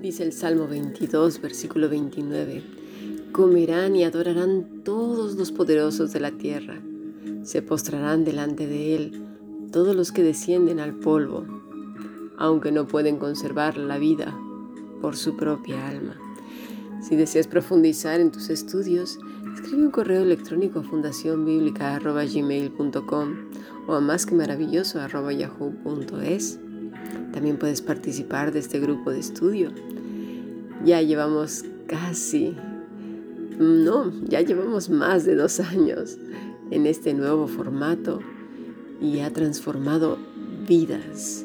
Dice el Salmo 22, versículo 29, comerán y adorarán todos los poderosos de la tierra, se postrarán delante de Él todos los que descienden al polvo, aunque no pueden conservar la vida por su propia alma. Si deseas profundizar en tus estudios, escribe un correo electrónico a fundacionbiblica.gmail.com o a más que maravilloso yahoo.es. También puedes participar de este grupo de estudio. Ya llevamos casi, no, ya llevamos más de dos años en este nuevo formato y ha transformado vidas.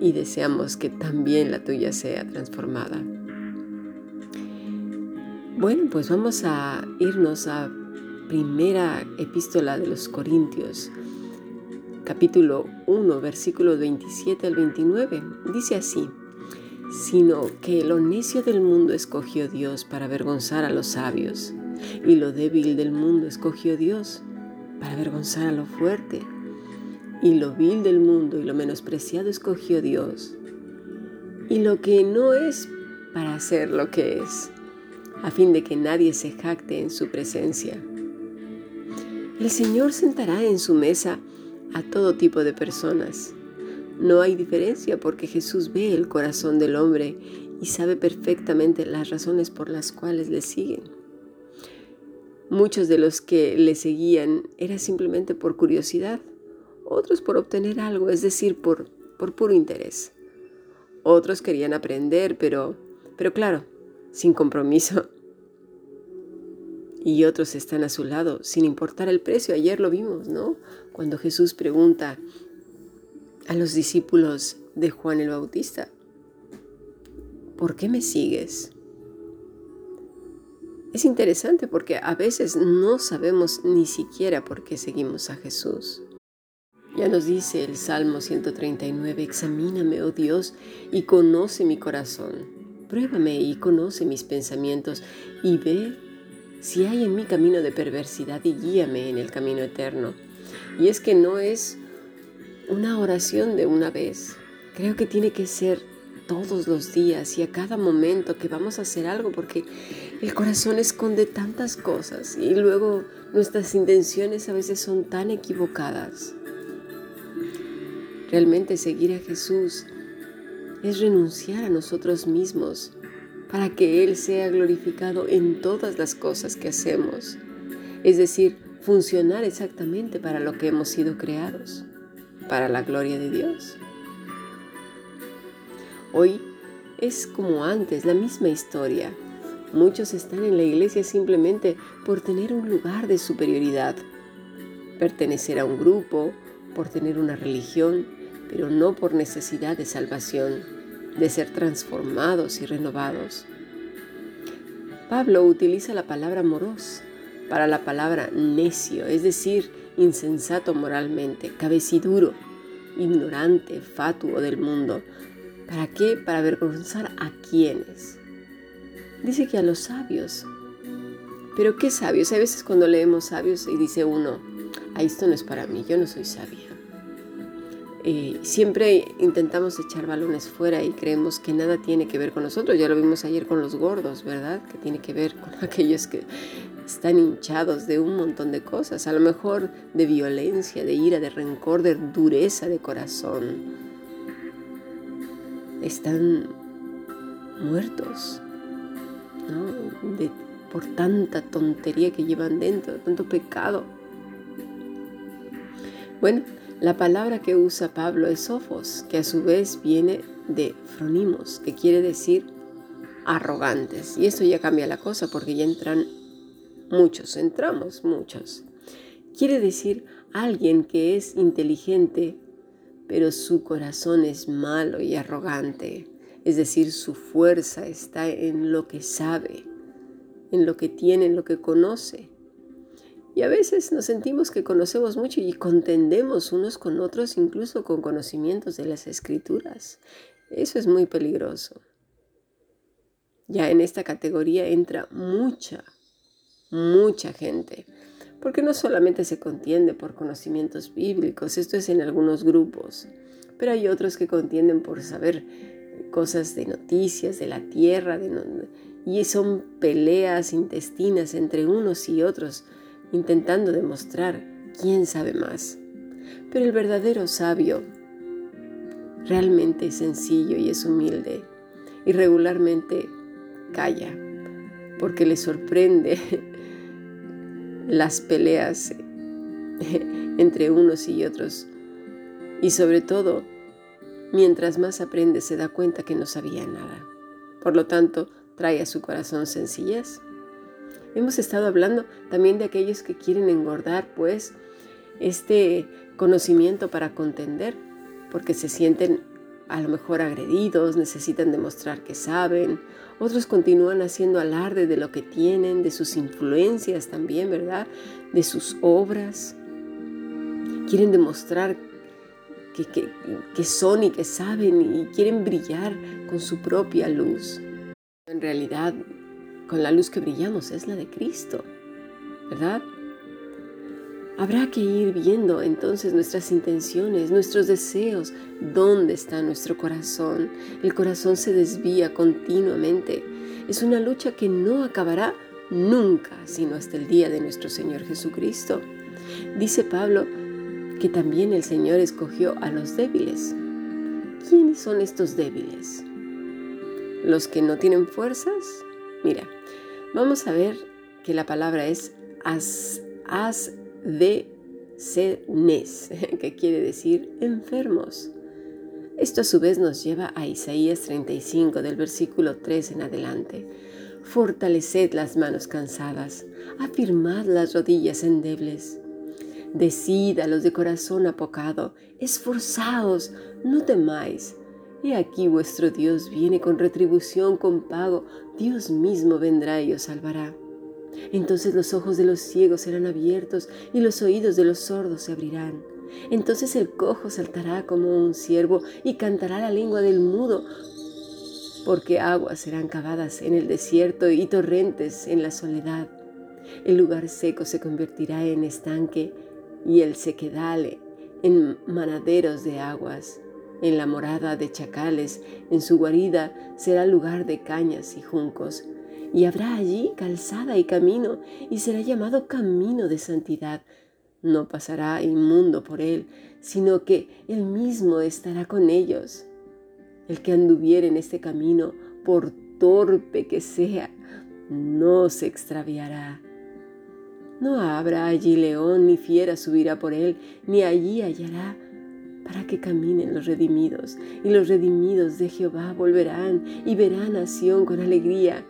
Y deseamos que también la tuya sea transformada. Bueno, pues vamos a irnos a primera epístola de los Corintios, capítulo 1, versículo 27 al 29. Dice así, sino que lo necio del mundo escogió Dios para avergonzar a los sabios, y lo débil del mundo escogió Dios para avergonzar a lo fuerte, y lo vil del mundo y lo menospreciado escogió Dios, y lo que no es para hacer lo que es a fin de que nadie se jacte en su presencia. El Señor sentará en su mesa a todo tipo de personas. No hay diferencia porque Jesús ve el corazón del hombre y sabe perfectamente las razones por las cuales le siguen. Muchos de los que le seguían era simplemente por curiosidad, otros por obtener algo, es decir, por, por puro interés. Otros querían aprender, pero, pero claro, sin compromiso. Y otros están a su lado, sin importar el precio. Ayer lo vimos, ¿no? Cuando Jesús pregunta a los discípulos de Juan el Bautista, ¿por qué me sigues? Es interesante porque a veces no sabemos ni siquiera por qué seguimos a Jesús. Ya nos dice el Salmo 139, examíname, oh Dios, y conoce mi corazón Pruébame y conoce mis pensamientos y ve si hay en mi camino de perversidad y guíame en el camino eterno. Y es que no es una oración de una vez. Creo que tiene que ser todos los días y a cada momento que vamos a hacer algo porque el corazón esconde tantas cosas y luego nuestras intenciones a veces son tan equivocadas. Realmente seguir a Jesús es renunciar a nosotros mismos para que Él sea glorificado en todas las cosas que hacemos. Es decir, funcionar exactamente para lo que hemos sido creados, para la gloria de Dios. Hoy es como antes, la misma historia. Muchos están en la iglesia simplemente por tener un lugar de superioridad, pertenecer a un grupo, por tener una religión, pero no por necesidad de salvación, de ser transformados y renovados. Pablo utiliza la palabra moros para la palabra necio, es decir, insensato moralmente, cabeciduro, ignorante, fatuo del mundo. ¿Para qué? Para avergonzar a quienes. Dice que a los sabios. Pero ¿qué sabios? Hay veces cuando leemos sabios y dice uno, ah, esto no es para mí, yo no soy sabio. Siempre intentamos echar balones fuera y creemos que nada tiene que ver con nosotros. Ya lo vimos ayer con los gordos, ¿verdad? Que tiene que ver con aquellos que están hinchados de un montón de cosas, a lo mejor de violencia, de ira, de rencor, de dureza de corazón. Están muertos ¿no? por tanta tontería que llevan dentro, tanto pecado. Bueno, la palabra que usa Pablo es sofos, que a su vez viene de fronimos, que quiere decir arrogantes. Y esto ya cambia la cosa porque ya entran muchos, entramos muchos. Quiere decir alguien que es inteligente, pero su corazón es malo y arrogante. Es decir, su fuerza está en lo que sabe, en lo que tiene, en lo que conoce. Y a veces nos sentimos que conocemos mucho y contendemos unos con otros, incluso con conocimientos de las escrituras. Eso es muy peligroso. Ya en esta categoría entra mucha, mucha gente. Porque no solamente se contiende por conocimientos bíblicos, esto es en algunos grupos, pero hay otros que contienden por saber cosas de noticias, de la tierra, y son peleas intestinas entre unos y otros, intentando demostrar quién sabe más. Pero el verdadero sabio realmente es sencillo y es humilde y regularmente calla porque le sorprende las peleas entre unos y otros. Y sobre todo, mientras más aprende se da cuenta que no sabía nada. Por lo tanto, trae a su corazón sencillez. Hemos estado hablando también de aquellos que quieren engordar, pues, este conocimiento para contender, porque se sienten a lo mejor agredidos, necesitan demostrar que saben, otros continúan haciendo alarde de lo que tienen, de sus influencias también, ¿verdad? De sus obras. Quieren demostrar que, son y que saben y quieren brillar con su propia luz. En realidad, con la luz que brillamos es la de Cristo, ¿verdad? Habrá que ir viendo entonces nuestras intenciones, nuestros deseos, dónde está nuestro corazón. El corazón se desvía continuamente. Es una lucha que no acabará nunca, sino hasta el día de nuestro Señor Jesucristo. Dice Pablo que también el Señor escogió a los débiles. ¿Quiénes son estos débiles? ¿Los que no tienen fuerzas? Mira, vamos a ver que la palabra es as, as de senes, que quiere decir enfermos. Esto a su vez nos lleva a Isaías 35 del versículo 3 en adelante. Fortaleced las manos cansadas, afirmad las rodillas endebles. Decid a los de corazón apocado, esforzaos, no temáis. He aquí vuestro Dios viene con retribución, con pago, Dios mismo vendrá y os salvará. Entonces los ojos de los ciegos serán abiertos y los oídos de los sordos se abrirán. Entonces el cojo saltará como un ciervo y cantará la lengua del mudo, porque aguas serán cavadas en el desierto y torrentes en la soledad. El lugar seco se convertirá en estanque y el sequedale en manaderos de aguas. En la morada de chacales, en su guarida será lugar de cañas y juncos y habrá allí calzada y camino, y será llamado camino de santidad. No pasará inmundo por él, sino que él mismo estará con ellos. El que anduviere en este camino, por torpe que sea, no se extraviará. No habrá allí león ni fiera subirá por él, ni allí hallará para que caminen los redimidos, y los redimidos de Jehová volverán y verán a Sión con alegría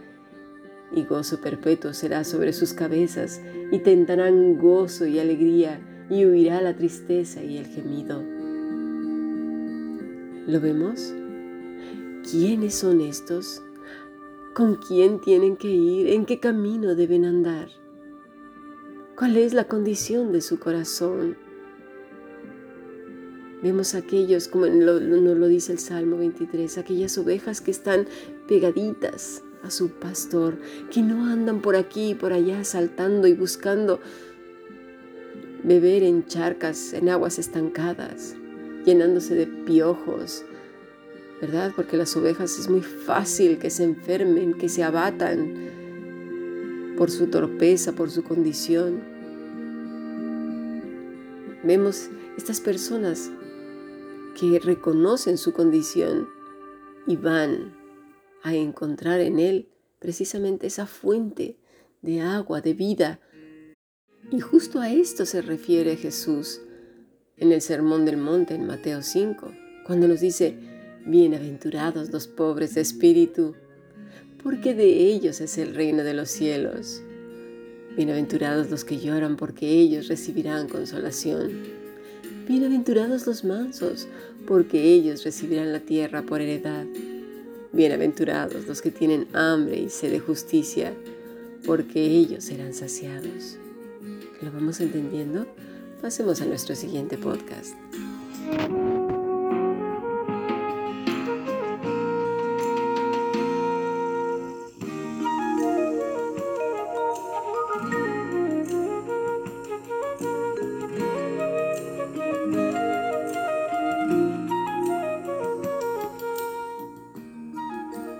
y gozo perpetuo será sobre sus cabezas, y tentarán gozo y alegría, y huirá la tristeza y el gemido. ¿Lo vemos? ¿Quiénes son estos? ¿Con quién tienen que ir? ¿En qué camino deben andar? ¿Cuál es la condición de su corazón? Vemos aquellos, como nos lo dice el Salmo 23, aquellas ovejas que están pegaditas a su pastor, que no andan por aquí y por allá saltando y buscando beber en charcas, en aguas estancadas, llenándose de piojos, ¿verdad? Porque las ovejas es muy fácil que se enfermen, que se abatan por su torpeza, por su condición. Vemos estas personas que reconocen su condición y van a encontrar en Él precisamente esa fuente de agua, de vida. Y justo a esto se refiere Jesús en el Sermón del Monte en Mateo 5, cuando nos dice, bienaventurados los pobres de espíritu, porque de ellos es el reino de los cielos. Bienaventurados los que lloran, porque ellos recibirán consolación. Bienaventurados los mansos, porque ellos recibirán la tierra por heredad. Bienaventurados los que tienen hambre y sed de justicia, porque ellos serán saciados. ¿Lo vamos entendiendo? Pasemos a nuestro siguiente podcast.